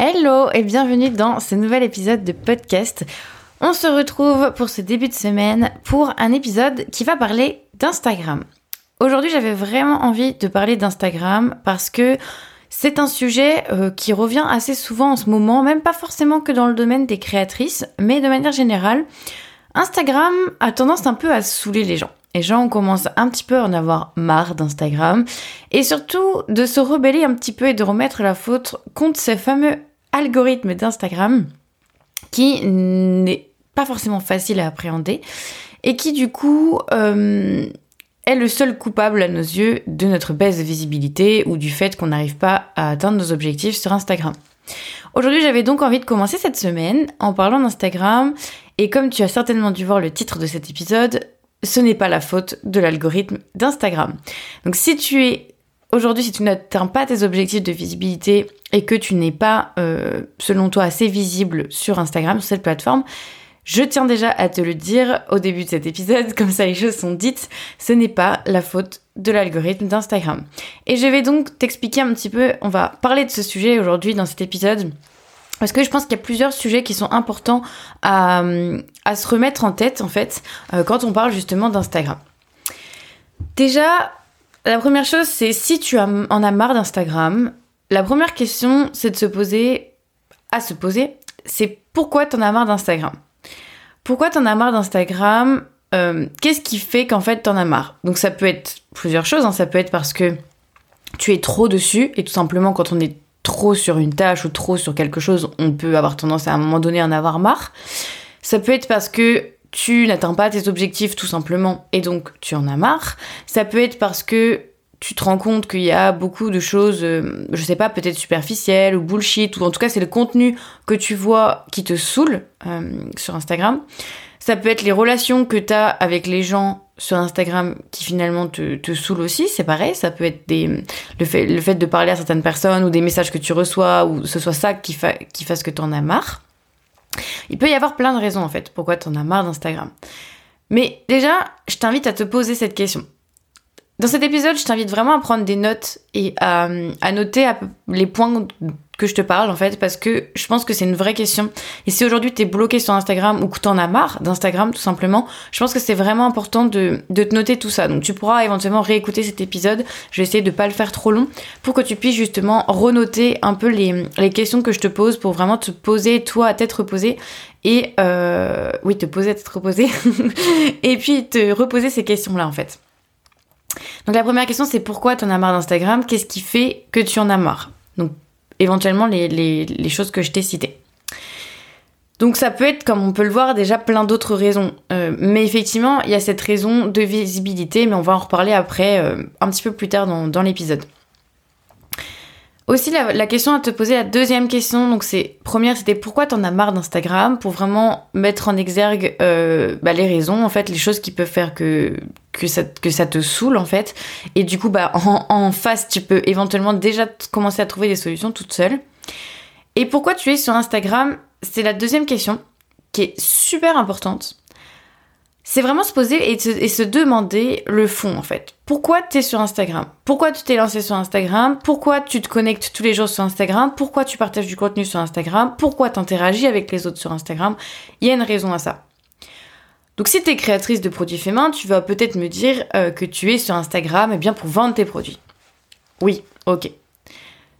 Hello et bienvenue dans ce nouvel épisode de podcast. On se retrouve pour ce début de semaine pour un épisode qui va parler d'Instagram. Aujourd'hui j'avais vraiment envie de parler d'Instagram parce que c'est un sujet euh, qui revient assez souvent en ce moment, même pas forcément que dans le domaine des créatrices, mais de manière générale. Instagram a tendance un peu à saouler les gens. Les gens commencent un petit peu à en avoir marre d'Instagram et surtout de se rebeller un petit peu et de remettre la faute contre ces fameux algorithmes d'Instagram qui n'est pas forcément facile à appréhender et qui du coup euh, est le seul coupable à nos yeux de notre baisse de visibilité ou du fait qu'on n'arrive pas à atteindre nos objectifs sur Instagram. Aujourd'hui, j'avais donc envie de commencer cette semaine en parlant d'Instagram et comme tu as certainement dû voir le titre de cet épisode, ce n'est pas la faute de l'algorithme d'Instagram. Donc si tu es aujourd'hui, si tu n'atteins pas tes objectifs de visibilité et que tu n'es pas, euh, selon toi, assez visible sur Instagram, sur cette plateforme, je tiens déjà à te le dire au début de cet épisode, comme ça les choses sont dites, ce n'est pas la faute de l'algorithme d'Instagram. Et je vais donc t'expliquer un petit peu, on va parler de ce sujet aujourd'hui dans cet épisode, parce que je pense qu'il y a plusieurs sujets qui sont importants à, se remettre en tête, en fait, euh, quand on parle justement d'Instagram. Déjà, la première chose, c'est si tu en as marre d'Instagram, la première question, c'est de se poser, à se poser, c'est pourquoi tu en as marre d'Instagram? Pourquoi tu en as marre d'Instagram euh, Qu'est-ce qui fait qu'en fait tu en as marre? Donc ça peut être plusieurs choses, hein. ça peut être parce que tu es trop dessus, et tout simplement quand on est trop sur une tâche ou trop sur quelque chose, on peut avoir tendance à un moment donné à en avoir marre. Ça peut être parce que tu n'atteins pas tes objectifs tout simplement et donc tu en as marre. Ça peut être parce que tu te rends compte qu'il y a beaucoup de choses, euh, je sais pas, peut-être superficielles ou bullshit, ou en tout cas c'est le contenu que tu vois qui te saoule euh, sur Instagram. Ça peut être les relations que tu as avec les gens sur Instagram qui finalement te, te saoulent aussi, c'est pareil. Ça peut être des, le, fait, de parler à certaines personnes ou des messages que tu reçois ou ce soit ça qui, qui fasse que tu en as marre. Il peut y avoir plein de raisons en fait pourquoi tu en as marre d'Instagram. Mais déjà, je t'invite à te poser cette question. Dans cet épisode, je t'invite vraiment à prendre des notes et à, à noter les points que je te parle en fait parce que je pense que c'est une vraie question. Et si aujourd'hui tu es bloqué sur Instagram ou que t'en as marre d'Instagram tout simplement, je pense que c'est vraiment important de, de, te noter tout ça. Donc tu pourras éventuellement réécouter cet épisode. Je vais essayer de pas le faire trop long pour que tu puisses justement renoter un peu les, les questions que je te pose pour vraiment te poser toi à tête reposée et euh, oui te poser à tête reposée et puis te reposer ces questions là en fait. Donc la première question c'est pourquoi tu en as marre d'Instagram? Qu'est-ce qui fait que tu en as marre? Donc éventuellement les, choses que je t'ai citées. Donc ça peut être, comme on peut le voir, déjà plein d'autres raisons. Euh, mais effectivement, il y a cette raison de visibilité, mais on va en reparler après, euh, un petit peu plus tard dans l'épisode. Aussi, la, question à te poser, la deuxième question, donc c'est première, c'était pourquoi t'en as marre d'Instagram pour vraiment mettre en exergue euh, bah, les raisons, en fait, les choses qui peuvent faire que que ça, que ça te saoule en fait. Et du coup, bah en, en face, tu peux éventuellement déjà commencer à trouver des solutions toute seule. Et pourquoi tu es sur Instagram? C'est la deuxième question qui est super importante c'est vraiment se poser et se, demander le fond en fait. Pourquoi tu es sur Instagram? Pourquoi tu t'es lancé sur Instagram? Pourquoi tu te connectes tous les jours sur Instagram? Pourquoi tu partages du contenu sur Instagram? Pourquoi tu interagis avec les autres sur Instagram? Il y a une raison à ça. Donc si tu es créatrice de produits faits main, tu vas peut-être me dire euh, que tu es sur Instagram eh bien pour vendre tes produits. Oui, ok.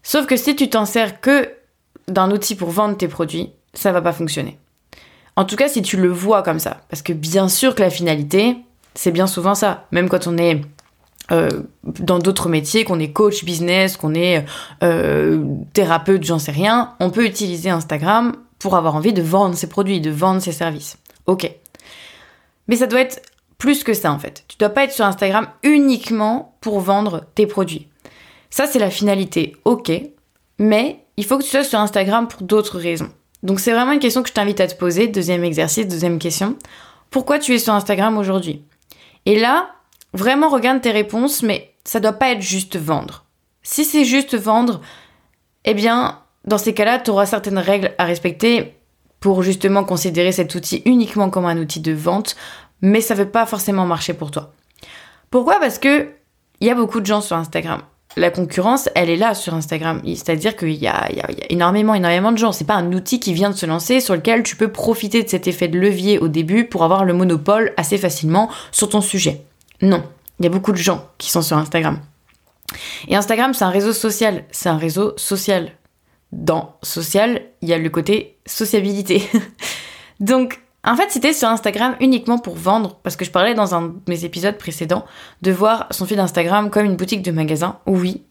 Sauf que si tu t'en sers que d'un outil pour vendre tes produits, ça va pas fonctionner. En tout cas, si tu le vois comme ça. Parce que bien sûr que la finalité, c'est bien souvent ça. Même quand on est euh, dans d'autres métiers, qu'on est coach business, qu'on est euh, thérapeute, j'en sais rien, on peut utiliser Instagram pour avoir envie de vendre ses produits, de vendre ses services. Ok. Mais ça doit être plus que ça en fait. Tu dois pas être sur Instagram uniquement pour vendre tes produits. Ça c'est la finalité, ok. Mais il faut que tu sois sur Instagram pour d'autres raisons. Donc c'est vraiment une question que je t'invite à te poser. Deuxième exercice, deuxième question. Pourquoi tu es sur Instagram aujourd'hui? Et là, vraiment regarde tes réponses, mais ça doit pas être juste vendre. Si c'est juste vendre, eh bien, dans ces cas-là, tu auras certaines règles à respecter pour justement considérer cet outil uniquement comme un outil de vente, mais ça ne veut pas forcément marcher pour toi. Pourquoi? Parce que il y a beaucoup de gens sur Instagram. La concurrence, elle est là sur Instagram. C'est-à-dire qu'il y, a, énormément, énormément de gens. C'est pas un outil qui vient de se lancer sur lequel tu peux profiter de cet effet de levier au début pour avoir le monopole assez facilement sur ton sujet. Non, il y a beaucoup de gens qui sont sur Instagram. Et Instagram, c'est un réseau social. C'est un réseau social. Dans social, il y a le côté sociabilité. Donc, en fait, c'était sur Instagram uniquement pour vendre, parce que je parlais dans un de mes épisodes précédents de voir son feed Instagram comme une boutique de magasin, oui,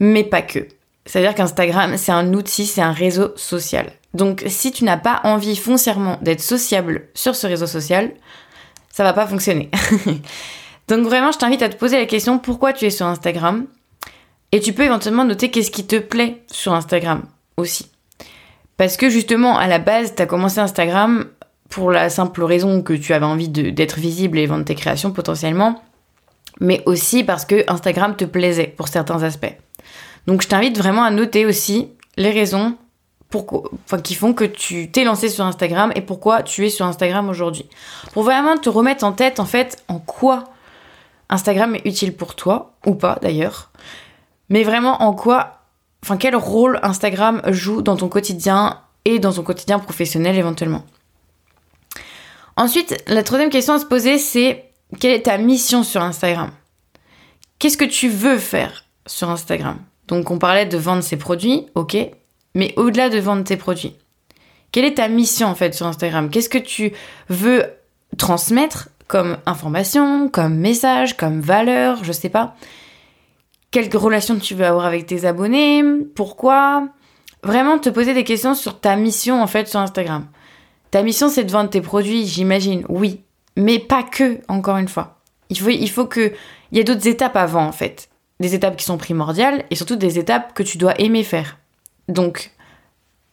mais pas que. C'est-à-dire qu'Instagram, c'est un outil, c'est un réseau social. Donc, si tu n'as pas envie foncièrement d'être sociable sur ce réseau social, ça va pas fonctionner. Donc, vraiment, je t'invite à te poser la question pourquoi tu es sur Instagram? Et tu peux éventuellement noter qu'est-ce qui te plaît sur Instagram aussi. Parce que justement, à la base, tu as commencé Instagram pour la simple raison que tu avais envie d'être visible et vendre tes créations potentiellement, mais aussi parce que Instagram te plaisait pour certains aspects. Donc je t'invite vraiment à noter aussi les raisons qui font que tu t'es lancé sur Instagram et pourquoi tu es sur Instagram aujourd'hui. Pour vraiment te remettre en tête en fait en quoi Instagram est utile pour toi, ou pas d'ailleurs, mais vraiment en quoi, enfin quel rôle Instagram joue dans ton quotidien et dans ton quotidien professionnel éventuellement. Ensuite, la troisième question à se poser, c'est quelle est ta mission sur Instagram? Qu'est-ce que tu veux faire sur Instagram? Donc on parlait de vendre ses produits, ok, mais au-delà de vendre tes produits, quelle est ta mission en fait sur Instagram? Qu'est-ce que tu veux transmettre comme information, comme message, comme valeur, je sais pas? Quelle relation tu veux avoir avec tes abonnés? Pourquoi? Vraiment te poser des questions sur ta mission en fait sur Instagram. Ta mission, c'est de vendre tes produits, j'imagine, oui. Mais pas que, encore une fois. Il faut, il faut que. Il y a d'autres étapes avant, en fait. Des étapes qui sont primordiales et surtout des étapes que tu dois aimer faire. Donc,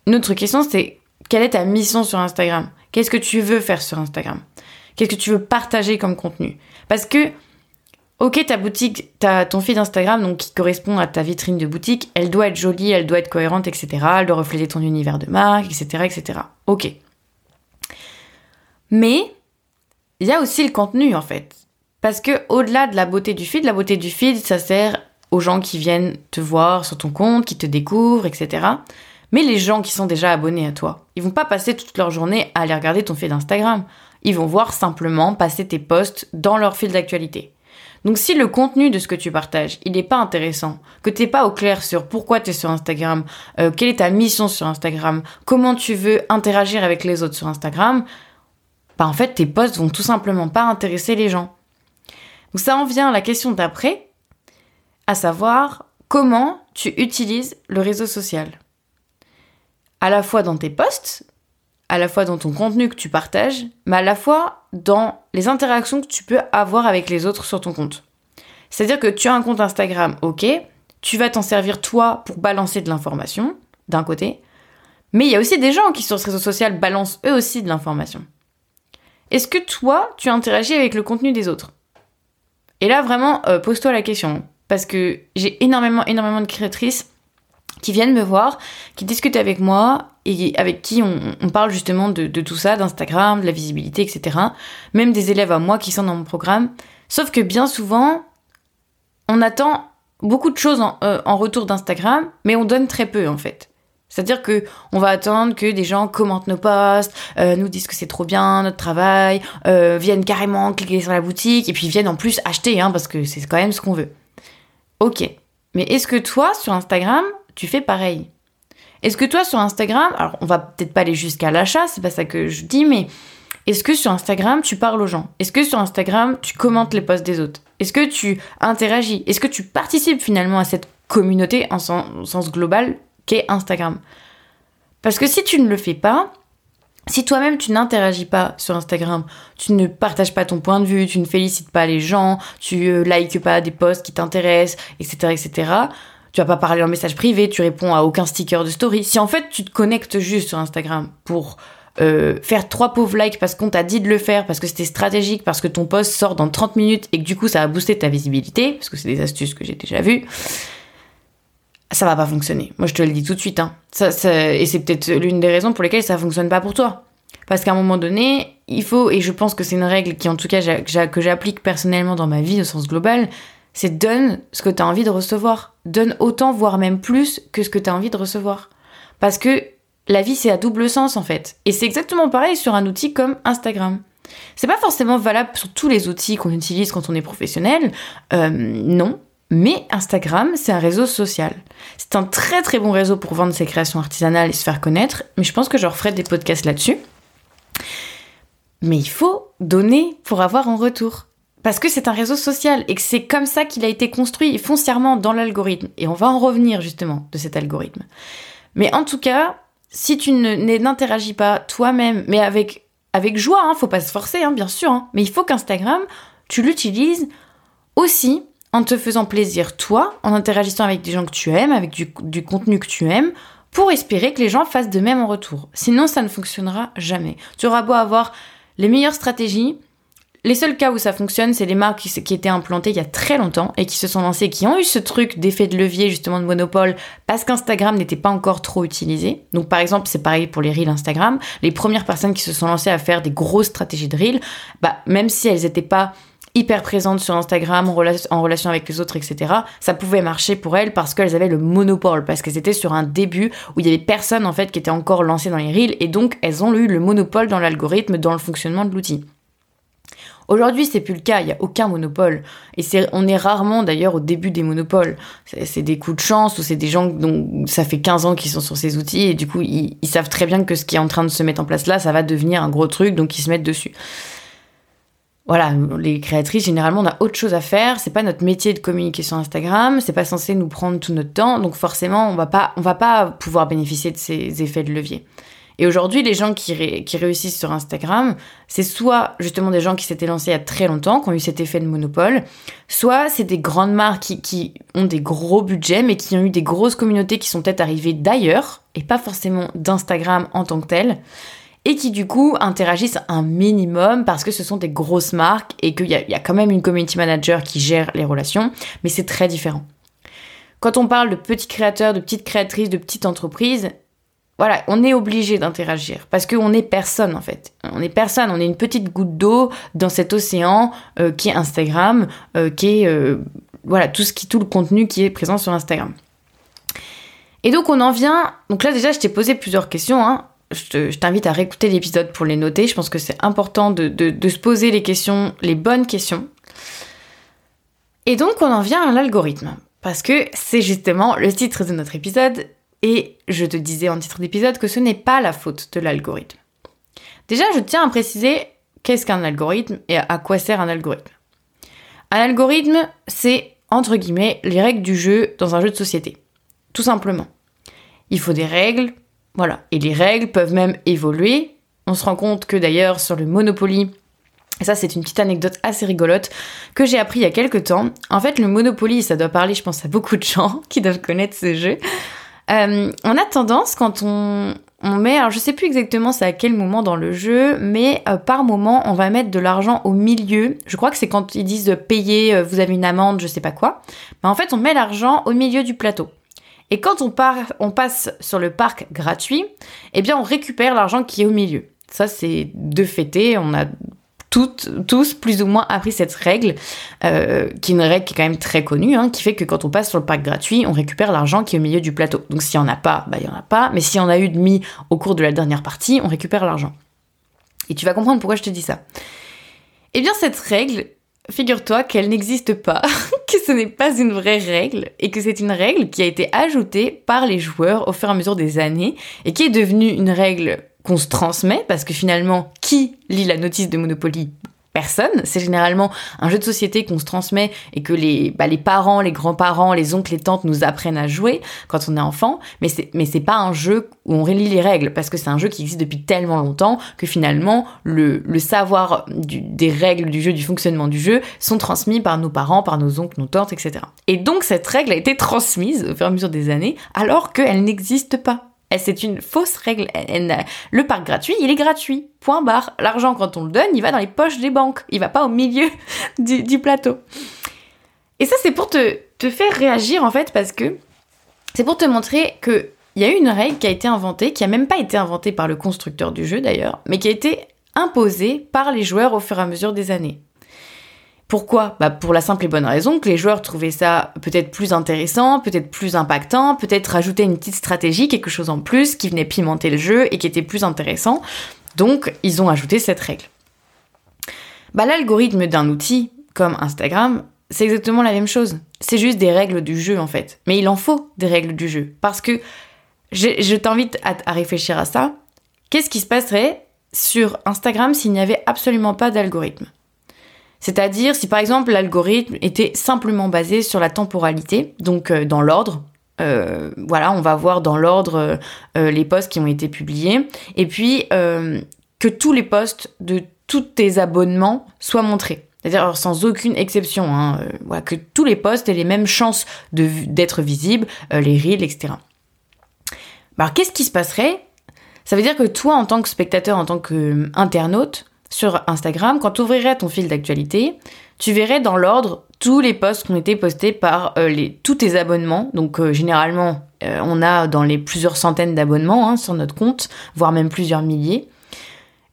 notre question, c'est quelle est ta mission sur Instagram? Qu'est-ce que tu veux faire sur Instagram? Qu'est-ce que tu veux partager comme contenu? Parce que, ok, ta boutique, ta, ton feed Instagram, donc qui correspond à ta vitrine de boutique, elle doit être jolie, elle doit être cohérente, etc. Elle doit refléter ton univers de marque, etc., etc. Ok. Mais il y a aussi le contenu en fait. Parce que au-delà de la beauté du feed, la beauté du feed, ça sert aux gens qui viennent te voir sur ton compte, qui te découvrent, etc. Mais les gens qui sont déjà abonnés à toi, ils vont pas passer toute leur journée à aller regarder ton feed Instagram. Ils vont voir simplement passer tes posts dans leur fil d'actualité. Donc si le contenu de ce que tu partages, il n'est pas intéressant, que tu n'es pas au clair sur pourquoi tu es sur Instagram, euh, quelle est ta mission sur Instagram, comment tu veux interagir avec les autres sur Instagram, bah, en fait tes posts vont tout simplement pas intéresser les gens. Donc ça en vient à la question d'après, à savoir comment tu utilises le réseau social. À la fois dans tes posts, à la fois dans ton contenu que tu partages, mais à la fois dans les interactions que tu peux avoir avec les autres sur ton compte. C'est-à-dire que tu as un compte Instagram, ok, tu vas t'en servir toi pour balancer de l'information, d'un côté, mais il y a aussi des gens qui sur ce réseau social balancent eux aussi de l'information. Est-ce que toi, tu interagis avec le contenu des autres? Et là, vraiment, euh, pose-toi la question. Parce que j'ai énormément, énormément de créatrices qui viennent me voir, qui discutent avec moi et avec qui on, parle justement de, tout ça, d'Instagram, de la visibilité, etc. Même des élèves à moi qui sont dans mon programme. Sauf que bien souvent, on attend beaucoup de choses en euh, retour d'Instagram, mais on donne très peu en fait. C'est-à-dire que on va attendre que des gens commentent nos posts, euh, nous disent que c'est trop bien notre travail, euh, viennent carrément cliquer sur la boutique et puis viennent en plus acheter, hein, parce que c'est quand même ce qu'on veut. Ok, mais est-ce que toi sur Instagram tu fais pareil? Est-ce que toi sur Instagram, alors on va peut-être pas aller jusqu'à l'achat, c'est pas ça que je dis, mais est-ce que sur Instagram tu parles aux gens? Est-ce que sur Instagram tu commentes les posts des autres? Est-ce que tu interagis? Est-ce que tu participes finalement à cette communauté en sens global? Instagram. Parce que si tu ne le fais pas, si toi-même tu n'interagis pas sur Instagram, tu ne partages pas ton point de vue, tu ne félicites pas les gens, tu euh, likes pas des posts qui t'intéressent, etc., etc., tu vas pas parler en message privé, tu réponds à aucun sticker de story. Si en fait tu te connectes juste sur Instagram pour euh, faire trois pauvres likes parce qu'on t'a dit de le faire, parce que c'était stratégique, parce que ton post sort dans 30 minutes et que du coup ça a boosté ta visibilité, parce que c'est des astuces que j'ai déjà vues, ça va pas fonctionner. Moi, je te le dis tout de suite. Hein. Ça, et c'est peut-être l'une des raisons pour lesquelles ça fonctionne pas pour toi. Parce qu'à un moment donné, il faut, et je pense que c'est une règle qui, en tout cas, que j'applique personnellement dans ma vie au sens global, c'est donne ce que tu as envie de recevoir. Donne autant, voire même plus que ce que tu as envie de recevoir. Parce que la vie, c'est à double sens en fait. Et c'est exactement pareil sur un outil comme Instagram. C'est pas forcément valable sur tous les outils qu'on utilise quand on est professionnel, euh, non. Mais Instagram, c'est un réseau social. C'est un très très bon réseau pour vendre ses créations artisanales et se faire connaître, mais je pense que je referai des podcasts là-dessus. Mais il faut donner pour avoir en retour. Parce que c'est un réseau social et que c'est comme ça qu'il a été construit foncièrement dans l'algorithme. Et on va en revenir justement de cet algorithme. Mais en tout cas, si tu n'interagis pas toi-même, mais avec, avec joie, hein, faut pas se forcer, hein, bien sûr, hein, mais il faut qu'Instagram, tu l'utilises aussi en te faisant plaisir toi, en interagissant avec des gens que tu aimes, avec du, contenu que tu aimes, pour espérer que les gens fassent de même en retour. Sinon, ça ne fonctionnera jamais. Tu auras beau avoir les meilleures stratégies, les seuls cas où ça fonctionne, c'est les marques qui, étaient implantées il y a très longtemps et qui se sont lancées, qui ont eu ce truc d'effet de levier, justement de monopole, parce qu'Instagram n'était pas encore trop utilisé. Donc par exemple, c'est pareil pour les reels Instagram. Les premières personnes qui se sont lancées à faire des grosses stratégies de reels, bah, même si elles n'étaient pas hyper présentes sur Instagram, en, relation avec les autres, etc., ça pouvait marcher pour elles parce qu'elles avaient le monopole, parce qu'elles étaient sur un début où il y avait personne en fait qui était encore lancé dans les reels, et donc elles ont eu le monopole dans l'algorithme, dans le fonctionnement de l'outil. Aujourd'hui, c'est plus le cas, il n'y a aucun monopole. Et on est rarement d'ailleurs au début des monopoles. C'est, des coups de chance ou c'est des gens dont ça fait 15 ans qu'ils sont sur ces outils et du coup, ils, savent très bien que ce qui est en train de se mettre en place là, ça va devenir un gros truc, donc ils se mettent dessus. Voilà, les créatrices, généralement, on a autre chose à faire. C'est pas notre métier de communiquer sur Instagram. C'est pas censé nous prendre tout notre temps. Donc, forcément, on va pas, on va pas pouvoir bénéficier de ces effets de levier. Et aujourd'hui, les gens qui, réussissent sur Instagram, c'est soit justement des gens qui s'étaient lancés il y a très longtemps, qui ont eu cet effet de monopole, soit c'est des grandes marques qui, qui, ont des gros budgets, mais qui ont eu des grosses communautés qui sont peut-être arrivées d'ailleurs, et pas forcément d'Instagram en tant que tel, et qui du coup interagissent un minimum parce que ce sont des grosses marques et qu'il y, a quand même une community manager qui gère les relations, mais c'est très différent. Quand on parle de petits créateurs, de petites créatrices, de petites entreprises, voilà, on est obligé d'interagir parce qu'on est personne en fait. On est personne, on est une petite goutte d'eau dans cet océan euh, qui est Instagram, euh, qui est euh, voilà tout ce qui tout le contenu qui est présent sur Instagram. Et donc on en vient. Donc là déjà je t'ai posé plusieurs questions. Hein. Je t'invite à réécouter l'épisode pour les noter. Je pense que c'est important de, se poser les questions, les bonnes questions. Et donc on en vient à l'algorithme. Parce que c'est justement le titre de notre épisode, et je te disais en titre d'épisode que ce n'est pas la faute de l'algorithme. Déjà, je tiens à préciser qu'est-ce qu'un algorithme et à quoi sert un algorithme. Un algorithme, c'est, entre guillemets, les règles du jeu dans un jeu de société. Tout simplement. Il faut des règles, voilà. Et les règles peuvent même évoluer. On se rend compte que d'ailleurs, sur le Monopoly, ça, c'est une petite anecdote assez rigolote que j'ai appris il y a quelques temps. En fait, le Monopoly, ça doit parler, je pense, à beaucoup de gens qui doivent connaître ce jeu. Euh, on a tendance quand on, met, alors je sais plus exactement c'est à quel moment dans le jeu, mais euh, par moment on va mettre de l'argent au milieu. Je crois que c'est quand ils disent payer, euh, vous avez une amende, je sais pas quoi. Mais en fait on met l'argent au milieu du plateau. Et quand on, passe sur le parc gratuit, eh bien on récupère l'argent qui est au milieu. Ça c'est de fêter, on a toutes, tous plus ou moins appris cette règle, euh, qui est une règle qui est quand même très connue, hein, qui fait que quand on passe sur le parc gratuit, on récupère l'argent qui est au milieu du plateau. Donc s'il n'y en a pas, bah il n'y en a pas, mais s'il y en a eu de mis au cours de la dernière partie, on récupère l'argent. Et tu vas comprendre pourquoi je te dis ça. Eh bien cette règle, figure-toi qu'elle n'existe pas, que ce n'est pas une vraie règle, et que c'est une règle qui a été ajoutée par les joueurs au fur et à mesure des années, et qui est devenue une règle qu'on se transmet, parce que finalement, qui lit la notice de Monopoly C'est généralement un jeu de société qu'on se transmet et que les, bah, les parents, les grands-parents, les oncles et tantes nous apprennent à jouer quand on est enfant. Mais c'est, mais c'est pas un jeu où on relit les règles parce que c'est un jeu qui existe depuis tellement longtemps que finalement le, le savoir des règles du jeu, du fonctionnement du jeu sont transmis par nos parents, par nos oncles, nos tantes, etc. Et donc cette règle a été transmise au fur et à mesure des années alors qu'elle n'existe pas. C'est une fausse règle. Le parc gratuit, il est gratuit. Point barre. L'argent, quand on le donne, il va dans les poches des banques. Il va pas au milieu du, plateau. Et ça, c'est pour te, faire réagir, en fait, parce que c'est pour te montrer que il y a une règle qui a été inventée, qui a même pas été inventée par le constructeur du jeu d'ailleurs, mais qui a été imposée par les joueurs au fur et à mesure des années. Pourquoi? Bah Pour la simple et bonne raison que les joueurs trouvaient ça peut-être plus intéressant, peut-être plus impactant, peut-être rajouter une petite stratégie, quelque chose en plus qui venait pimenter le jeu et qui était plus intéressant. Donc, ils ont ajouté cette règle. Bah, l'algorithme d'un outil comme Instagram, c'est exactement la même chose. C'est juste des règles du jeu en fait. Mais il en faut des règles du jeu. Parce que je, t'invite à réfléchir à ça. Qu'est-ce qui se passerait sur Instagram s'il n'y avait absolument pas d'algorithme? C'est-à-dire si par exemple l'algorithme était simplement basé sur la temporalité, donc euh, dans l'ordre, euh, voilà, on va voir dans l'ordre euh, les posts qui ont été publiés, et puis que tous les posts de tous tes abonnements soient montrés. C'est-à-dire sans aucune exception, hein, voilà, que tous les posts aient les mêmes chances d'être visibles, les reels, etc. Alors qu'est-ce qui se passerait? Ça veut dire que toi, en tant que spectateur, en tant qu'internaute, sur Instagram, quand tu ouvrirais ton fil d'actualité, tu verrais dans l'ordre tous les posts qui ont été postés par euh, les, tous tes abonnements. Donc euh, généralement, euh, on a dans les plusieurs centaines d'abonnements hein, sur notre compte, voire même plusieurs milliers.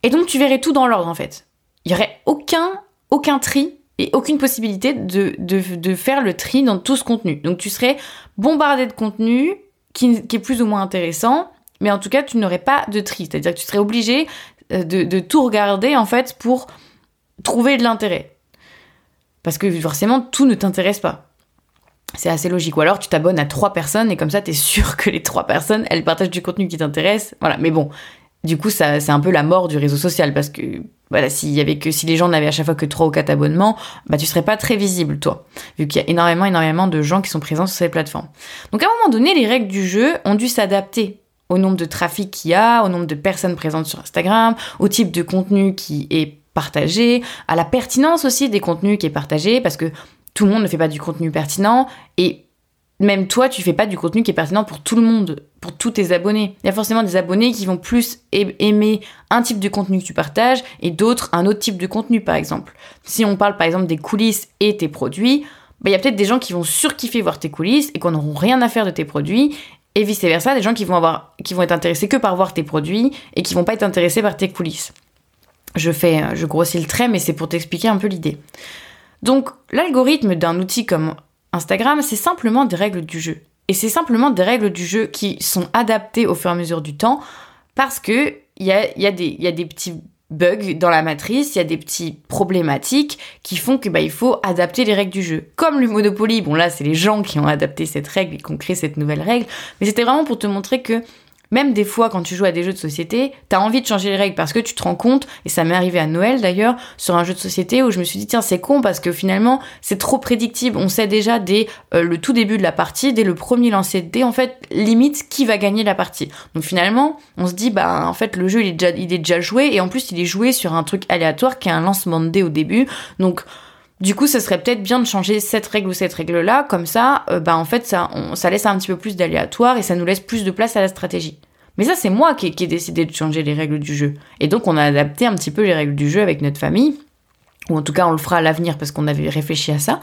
Et donc tu verrais tout dans l'ordre en fait. Il n'y aurait aucun, aucun tri et aucune possibilité de, de, faire le tri dans tout ce contenu. Donc tu serais bombardé de contenu qui, qui est plus ou moins intéressant, mais en tout cas tu n'aurais pas de tri. C'est-à-dire que tu serais obligé euh, de, tout regarder en fait pour trouver de l'intérêt. Parce que forcément, tout ne t'intéresse pas. C'est assez logique. Ou alors tu t'abonnes à trois personnes et comme ça, t'es sûr que les trois personnes, elles partagent du contenu qui t'intéresse. Voilà. Mais bon, du coup, ça, c'est un peu la mort du réseau social parce que voilà, s'il y avait que si les gens n'avaient à chaque fois que trois ou quatre abonnements, bah tu serais pas très visible toi, vu qu'il y a énormément énormément de gens qui sont présents sur ces plateformes. Donc à un moment donné, les règles du jeu ont dû s'adapter au nombre de trafic qu'il y a, au nombre de personnes présentes sur Instagram, au type de contenu qui est partagé, à la pertinence aussi des contenus qui est partagé, parce que tout le monde ne fait pas du contenu pertinent, et même toi, tu fais pas du contenu qui est pertinent pour tout le monde, pour tous tes abonnés. Il y a forcément des abonnés qui vont plus aimer un type de contenu que tu partages et d'autres un autre type de contenu, par exemple. Si on parle par exemple des coulisses et tes produits, bah, il y a peut-être des gens qui vont surkiffer voir tes coulisses et qu'on n'auront rien à faire de tes produits et vice versa, des gens qui vont être intéressés que par voir tes produits et qui vont pas être intéressés par tes coulisses. Je fais, je grossis le trait, mais c'est pour t'expliquer un peu l'idée. Donc, l'algorithme d'un outil comme Instagram, c'est simplement des règles du jeu. Et c'est simplement des règles du jeu qui sont adaptées au fur et à mesure du temps parce que il y a des petits bugs dans la matrice, il y a des petits problématiques qui font que bah, il faut adapter les règles du jeu. Comme le Monopoly, bon là c'est les gens qui ont adapté cette règle et qui ont créé cette nouvelle règle, mais c'était vraiment pour te montrer que même des fois, quand tu joues à des jeux de société, t'as envie de changer les règles parce que tu te rends compte, et ça m'est arrivé à Noël d'ailleurs, sur un jeu de société où je me suis dit, tiens, c'est con parce que finalement, c'est trop prédictible. On sait déjà dès euh, le tout début de la partie, dès le premier lancer de dés, en fait, limite qui va gagner la partie. Donc finalement, on se dit, bah, en fait, le jeu, il est déjà, il est déjà joué, et en plus, il est joué sur un truc aléatoire qui est un lancement de dés au début. Donc, du coup, ce serait peut-être bien de changer cette règle ou cette règle-là, comme ça, euh, bah en fait, ça, ça laisse un petit peu plus d'aléatoire et ça nous laisse plus de place à la stratégie. Mais ça, c'est moi qui, ai décidé de changer les règles du jeu. Et donc, on a adapté un petit peu les règles du jeu avec notre famille, ou en tout cas, on le fera à l'avenir parce qu'on avait réfléchi à ça.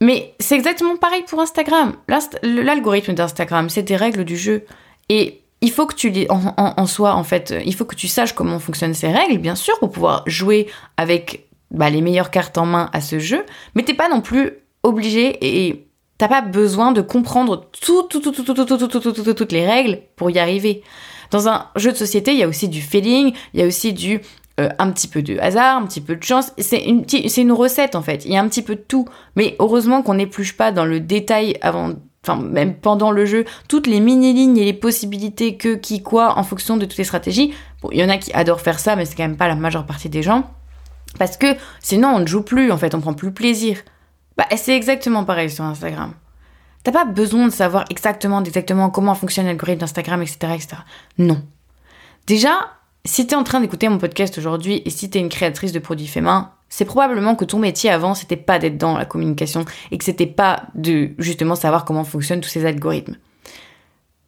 Mais c'est exactement pareil pour Instagram. L'algorithme d'Instagram, c'est des règles du jeu. Et il faut que tu les, en, en, fait, il faut que tu saches comment fonctionnent ces règles, bien sûr, pour pouvoir jouer avec bah, les meilleures cartes en main à ce jeu, mais t'es pas non plus obligé et t'as pas besoin de comprendre tout, tout, tout, toutes les règles pour y arriver. Dans un jeu de société, il y a aussi du feeling, il y a aussi du euh, un petit peu de hasard, un petit peu de chance. C'est une, c'est une recette en fait. Il y a un petit peu de tout. Mais heureusement qu'on n'épluche pas dans le détail avant, enfin même pendant le jeu, toutes les mini-lignes et les possibilités que, qui, quoi, en fonction de toutes les stratégies. Bon, il y en a qui adorent faire ça, mais c'est quand même pas la majeure partie des gens. Parce que sinon, on ne joue plus, en fait, on prend plus plaisir. Bah, c'est exactement pareil sur Instagram. T'as pas besoin de savoir exactement, exactement comment fonctionne l'algorithme d'Instagram, etc., etc. Non. Déjà, si t'es en train d'écouter mon podcast aujourd'hui et si t'es une créatrice de produits faits main, c'est probablement que ton métier avant, c'était pas d'être dans la communication et que c'était pas de justement savoir comment fonctionnent tous ces algorithmes.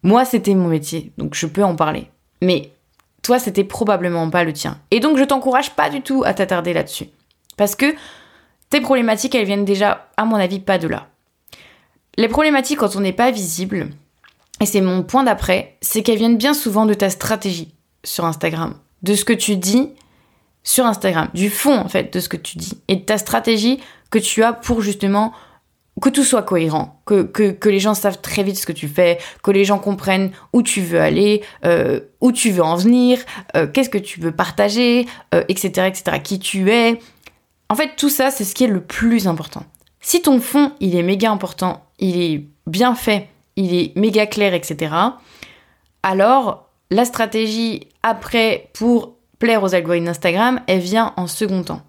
Moi, c'était mon métier, donc je peux en parler. Mais toi, c'était probablement pas le tien. Et donc, je t'encourage pas du tout à t'attarder là-dessus. Parce que tes problématiques, elles viennent déjà, à mon avis, pas de là. Les problématiques, quand on n'est pas visible, et c'est mon point d'après, c'est qu'elles viennent bien souvent de ta stratégie sur Instagram, de ce que tu dis sur Instagram, du fond en fait de ce que tu dis et de ta stratégie que tu as pour justement que tout soit cohérent, que, les gens savent très vite ce que tu fais, que les gens comprennent où tu veux aller, euh, où tu veux en venir, euh, qu'est-ce que tu veux partager, etc., euh, etc., qui tu es. En fait, tout ça, c'est ce qui est le plus important. Si ton fond, il est méga important, il est bien fait, il est méga clair, etc., alors la stratégie après pour plaire aux algorithmes d'Instagram, elle vient en second temps.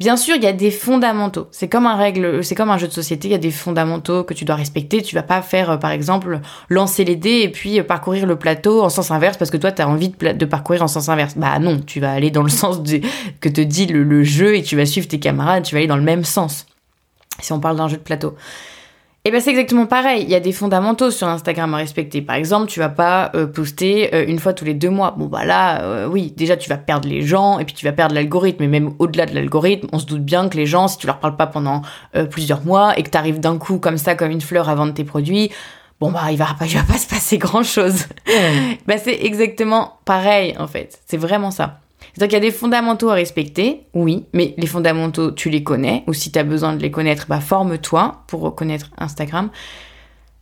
Bien sûr, il y a des fondamentaux. C'est comme un règle, c'est comme un jeu de société. Il y a des fondamentaux que tu dois respecter. Tu vas pas faire, euh, par exemple, lancer les dés et puis euh, parcourir le plateau en sens inverse parce que toi, tu as envie de, parcourir en sens inverse. Bah non, tu vas aller dans le sens que te dit le jeu et tu vas suivre tes camarades. Tu vas aller dans le même sens. Si on parle d'un jeu de plateau. Et eh ben c'est exactement pareil. Il y a des fondamentaux sur Instagram à respecter. Par exemple, tu vas pas euh, poster euh, une fois tous les deux mois. Bon bah là, euh, oui, déjà tu vas perdre les gens et puis tu vas perdre l'algorithme. Et même au-delà de l'algorithme, on se doute bien que les gens, si tu leur parles pas pendant plusieurs mois et que t'arrives d'un coup comme ça, comme une fleur à vendre tes produits, bon bah il va pas, il va pas se passer grand chose. bah c'est exactement pareil en fait. C'est vraiment ça. C'est-à-dire y a des fondamentaux à respecter, oui, mais les fondamentaux, tu les connais, ou si tu as besoin de les connaître, bah forme-toi pour reconnaître Instagram.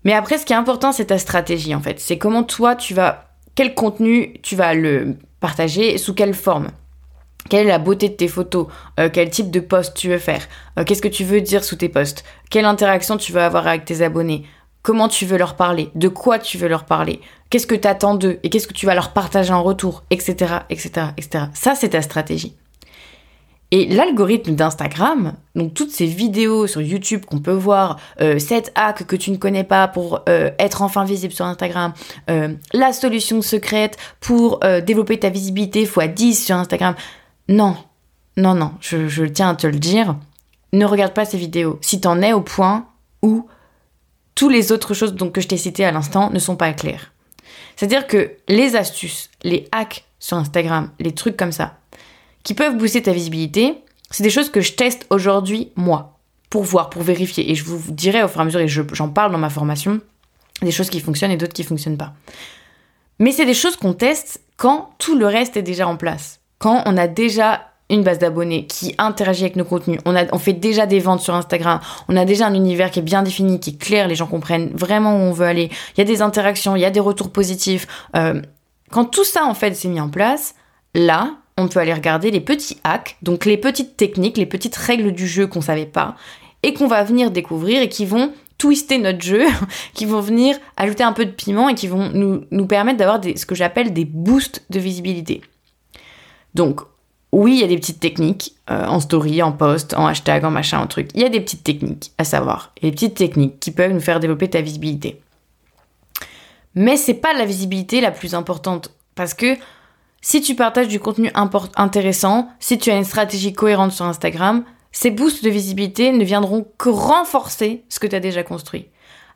Mais après, ce qui est important, c'est ta stratégie, en fait. C'est comment toi, tu vas... Quel contenu tu vas le partager sous quelle forme. Quelle est la beauté de tes photos? Euh, Quel type de post tu veux faire? Euh, Qu'est-ce que tu veux dire sous tes posts? Quelle interaction tu veux avoir avec tes abonnés? Comment tu veux leur parler De quoi tu veux leur parler Qu'est-ce que tu attends d'eux et qu'est-ce que tu vas leur partager en retour, etc., etc., etc. Ça, c'est ta stratégie. Et l'algorithme d'Instagram, donc toutes ces vidéos sur YouTube qu'on peut voir, euh, cette hack que tu ne connais pas pour euh, être enfin visible sur Instagram, euh, la solution secrète pour développer ta visibilité x 10 sur Instagram. Non, non, non, je, je tiens à te le dire. Ne regarde pas ces vidéos. Si t'en es au point où toutes les autres choses donc, que je t'ai citées à l'instant ne sont pas claires. C'est-à-dire que les astuces, les hacks sur Instagram, les trucs comme ça, qui peuvent booster ta visibilité, c'est des choses que je teste aujourd'hui, moi, pour voir, pour vérifier. Et je vous dirai au fur et à mesure, et j'en parle dans ma formation, des choses qui fonctionnent et d'autres qui fonctionnent pas. Mais c'est des choses qu'on teste quand tout le reste est déjà en place. Quand on a déjà une base d'abonnés qui interagit avec nos contenus. On, a, on fait déjà des ventes sur Instagram. On a déjà un univers qui est bien défini, qui est clair. Les gens comprennent vraiment où on veut aller. Il y a des interactions, il y a des retours positifs. Euh, quand tout ça, en fait, s'est mis en place, là, on peut aller regarder les petits hacks, donc les petites techniques, les petites règles du jeu qu'on savait pas et qu'on va venir découvrir et qui vont twister notre jeu, qui vont venir ajouter un peu de piment et qui vont nous, nous permettre d'avoir ce que j'appelle des boosts de visibilité. Donc, oui, il y a des petites techniques euh, en story, en post, en hashtag, en machin, en truc. Il y a des petites techniques à savoir. Et des petites techniques qui peuvent nous faire développer ta visibilité. Mais c'est pas la visibilité la plus importante. Parce que si tu partages du contenu intéressant, si tu as une stratégie cohérente sur Instagram, ces boosts de visibilité ne viendront que renforcer ce que tu as déjà construit.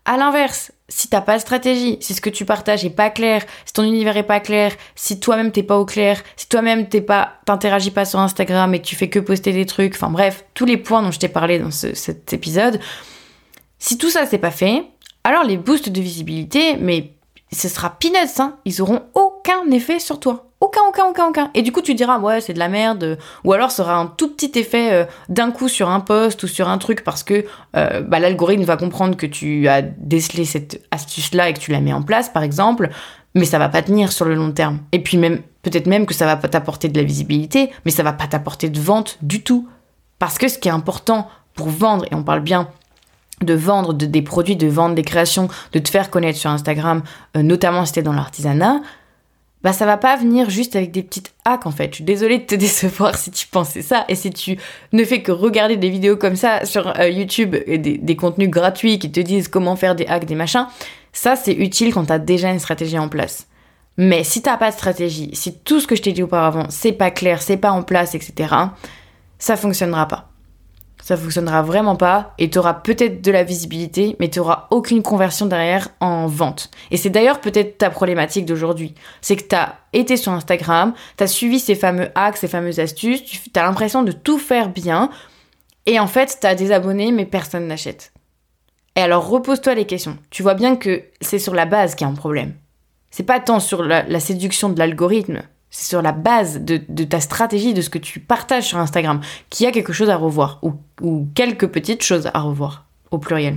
À l'inverse, si t'as pas de stratégie, si ce que tu partages est pas clair, si ton univers est pas clair, si toi-même t'es pas au clair, si toi-même t'es pas, t'interagis pas sur Instagram et que tu fais que poster des trucs, enfin bref, tous les points dont je t'ai parlé dans cet épisode, si tout ça c'est pas fait, alors les boosts de visibilité, mais ce sera peanuts, hein, ils auront aucun effet sur toi. Aucun, aucun, aucun, aucun. Et du coup, tu diras, ouais, c'est de la merde. Ou alors, ça aura un tout petit effet euh, d'un coup sur un post ou sur un truc parce que euh, bah, l'algorithme va comprendre que tu as décelé cette astuce-là et que tu la mets en place, par exemple. Mais ça va pas tenir sur le long terme. Et puis même, peut-être même que ça va pas t'apporter de la visibilité, mais ça va pas t'apporter de vente du tout. Parce que ce qui est important pour vendre, et on parle bien de vendre des produits, de vendre des créations, de te faire connaître sur Instagram, euh, notamment si t'es dans l'artisanat, bah ça va pas venir juste avec des petites hacks en fait. Je suis désolée de te décevoir si tu pensais ça et si tu ne fais que regarder des vidéos comme ça sur euh, YouTube et des, contenus gratuits qui te disent comment faire des hacks, des machins. Ça c'est utile quand t'as déjà une stratégie en place. Mais si t'as pas de stratégie, si tout ce que je t'ai dit auparavant c'est pas clair, c'est pas en place, etc., ça fonctionnera pas ça fonctionnera vraiment pas et tu auras peut-être de la visibilité, mais tu aucune conversion derrière en vente. Et c'est d'ailleurs peut-être ta problématique d'aujourd'hui. C'est que tu as été sur Instagram, tu as suivi ces fameux hacks, ces fameuses astuces, tu as l'impression de tout faire bien et en fait, tu as des abonnés, mais personne n'achète. Et alors repose-toi les questions. Tu vois bien que c'est sur la base qu'il y a un problème. C'est pas tant sur la séduction de l'algorithme, C'est sur la base de, ta stratégie, de ce que tu partages sur Instagram, qu'il y a quelque chose à revoir, ou quelques petites choses à revoir, au pluriel.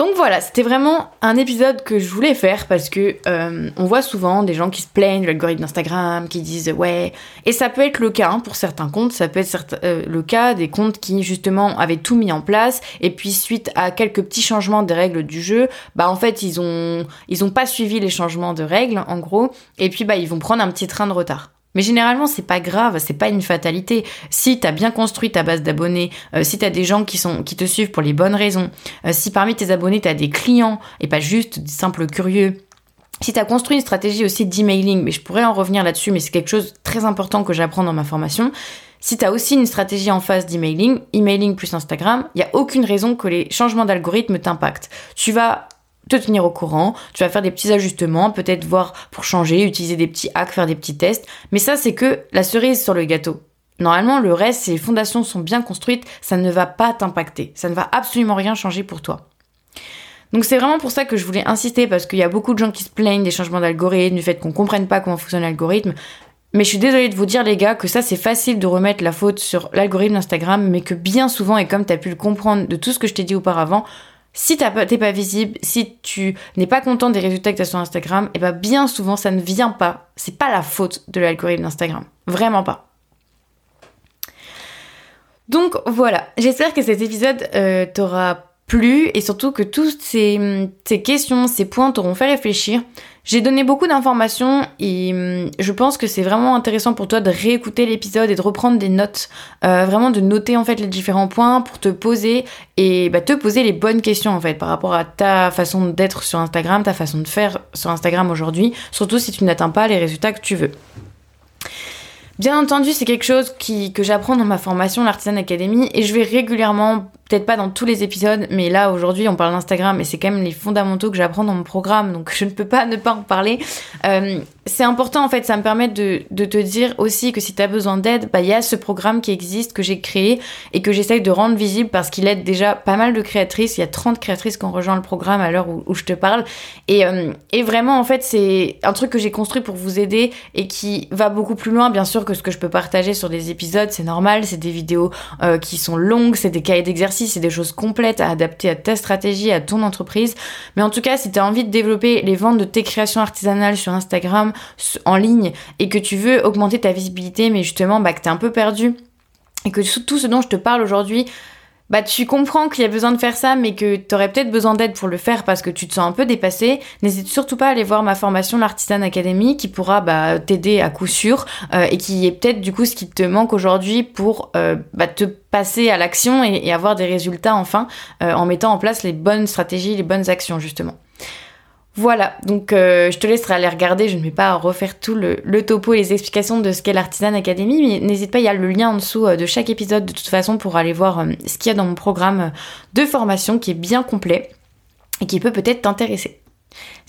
Donc voilà, c'était vraiment un épisode que je voulais faire parce que euh, on voit souvent des gens qui se plaignent de l'algorithme d'Instagram, qui disent ouais, et ça peut être le cas hein, pour certains comptes, ça peut être euh, le cas des comptes qui justement avaient tout mis en place et puis suite à quelques petits changements des règles du jeu, bah en fait ils ont ils ont pas suivi les changements de règles en gros et puis bah ils vont prendre un petit train de retard. Mais généralement, c'est pas grave, c'est pas une fatalité. Si t'as bien construit ta base d'abonnés, euh, si t'as des gens qui sont qui te suivent pour les bonnes raisons, euh, si parmi tes abonnés t'as des clients et pas juste des simples curieux, si t'as construit une stratégie aussi d'emailing, mais je pourrais en revenir là-dessus, mais c'est quelque chose de très important que j'apprends dans ma formation. Si t'as aussi une stratégie en phase d'emailing, emailing plus Instagram, il y a aucune raison que les changements d'algorithme t'impactent. Tu vas te tenir au courant, tu vas faire des petits ajustements, peut-être voir pour changer, utiliser des petits hacks, faire des petits tests, mais ça c'est que la cerise sur le gâteau. Normalement, le reste, si les fondations sont bien construites, ça ne va pas t'impacter, ça ne va absolument rien changer pour toi. Donc c'est vraiment pour ça que je voulais insister parce qu'il y a beaucoup de gens qui se plaignent des changements d'algorithme, du fait qu'on comprenne pas comment fonctionne l'algorithme. Mais je suis désolée de vous dire les gars que ça c'est facile de remettre la faute sur l'algorithme d'Instagram, mais que bien souvent, et comme tu as pu le comprendre de tout ce que je t'ai dit auparavant, si t'es pas visible, si tu n'es pas content des résultats que tu as sur Instagram, et eh bien bien souvent ça ne vient pas, c'est pas la faute de l'algorithme d'Instagram. Vraiment pas. Donc voilà, j'espère que cet épisode euh, t'aura plu et surtout que toutes ces, ces questions, ces points t'auront fait réfléchir. J'ai donné beaucoup d'informations et hum, je pense que c'est vraiment intéressant pour toi de réécouter l'épisode et de reprendre des notes, euh, vraiment de noter en fait les différents points pour te poser et bah, te poser les bonnes questions en fait par rapport à ta façon d'être sur Instagram, ta façon de faire sur Instagram aujourd'hui, surtout si tu n'atteins pas les résultats que tu veux. Bien entendu, c'est quelque chose qui, que j'apprends dans ma formation, l'Artisan Academy, et je vais régulièrement peut-être pas dans tous les épisodes, mais là aujourd'hui on parle d'Instagram et c'est quand même les fondamentaux que j'apprends dans mon programme, donc je ne peux pas ne pas en parler. Euh, c'est important en fait, ça me permet de, te dire aussi que si tu as besoin d'aide, bah il y a ce programme qui existe, que j'ai créé et que j'essaye de rendre visible parce qu'il aide déjà pas mal de créatrices. Il y a 30 créatrices qui ont rejoint le programme à l'heure où, je te parle. Et, euh, et vraiment en fait c'est un truc que j'ai construit pour vous aider et qui va beaucoup plus loin bien sûr que ce que je peux partager sur des épisodes, c'est normal, c'est des vidéos euh, qui sont longues, c'est des cahiers d'exercice c'est des choses complètes à adapter à ta stratégie, à ton entreprise. Mais en tout cas, si tu as envie de développer les ventes de tes créations artisanales sur Instagram, en ligne, et que tu veux augmenter ta visibilité, mais justement, bah, que tu es un peu perdu, et que tout ce dont je te parle aujourd'hui, bah tu comprends qu'il y a besoin de faire ça, mais que tu aurais peut-être besoin d'aide pour le faire parce que tu te sens un peu dépassé, n'hésite surtout pas à aller voir ma formation l'Artisan Academy qui pourra bah, t'aider à coup sûr euh, et qui est peut-être du coup ce qui te manque aujourd'hui pour euh, bah, te passer à l'action et, avoir des résultats enfin euh, en mettant en place les bonnes stratégies, les bonnes actions justement. Voilà, donc euh, je te laisserai aller regarder, je ne vais pas refaire tout le, topo et les explications de ce qu'est l'Artisan Academy, mais n'hésite pas, il y a le lien en dessous euh, de chaque épisode de toute façon pour aller voir euh, ce qu'il y a dans mon programme de formation qui est bien complet et qui peut peut-être t'intéresser.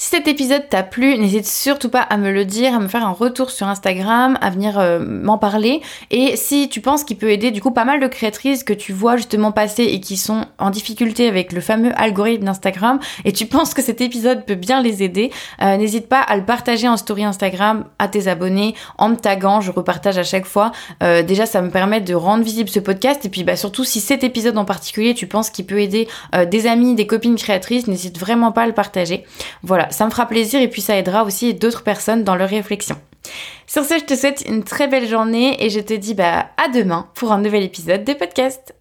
Si cet épisode t'a plu, n'hésite surtout pas à me le dire, à me faire un retour sur Instagram, à venir euh, m'en parler. Et si tu penses qu'il peut aider du coup pas mal de créatrices que tu vois justement passer et qui sont en difficulté avec le fameux algorithme d'Instagram, et tu penses que cet épisode peut bien les aider, euh, n'hésite pas à le partager en story Instagram à tes abonnés en me taguant, je repartage à chaque fois. Euh, déjà ça me permet de rendre visible ce podcast et puis bah surtout si cet épisode en particulier tu penses qu'il peut aider des amis, des copines créatrices, n'hésite vraiment pas à le partager. Voilà, ça me fera plaisir et puis ça aidera aussi d'autres personnes dans leur réflexion. Sur ce, je te souhaite une très belle journée et je te dis bah à demain pour un nouvel épisode de podcast.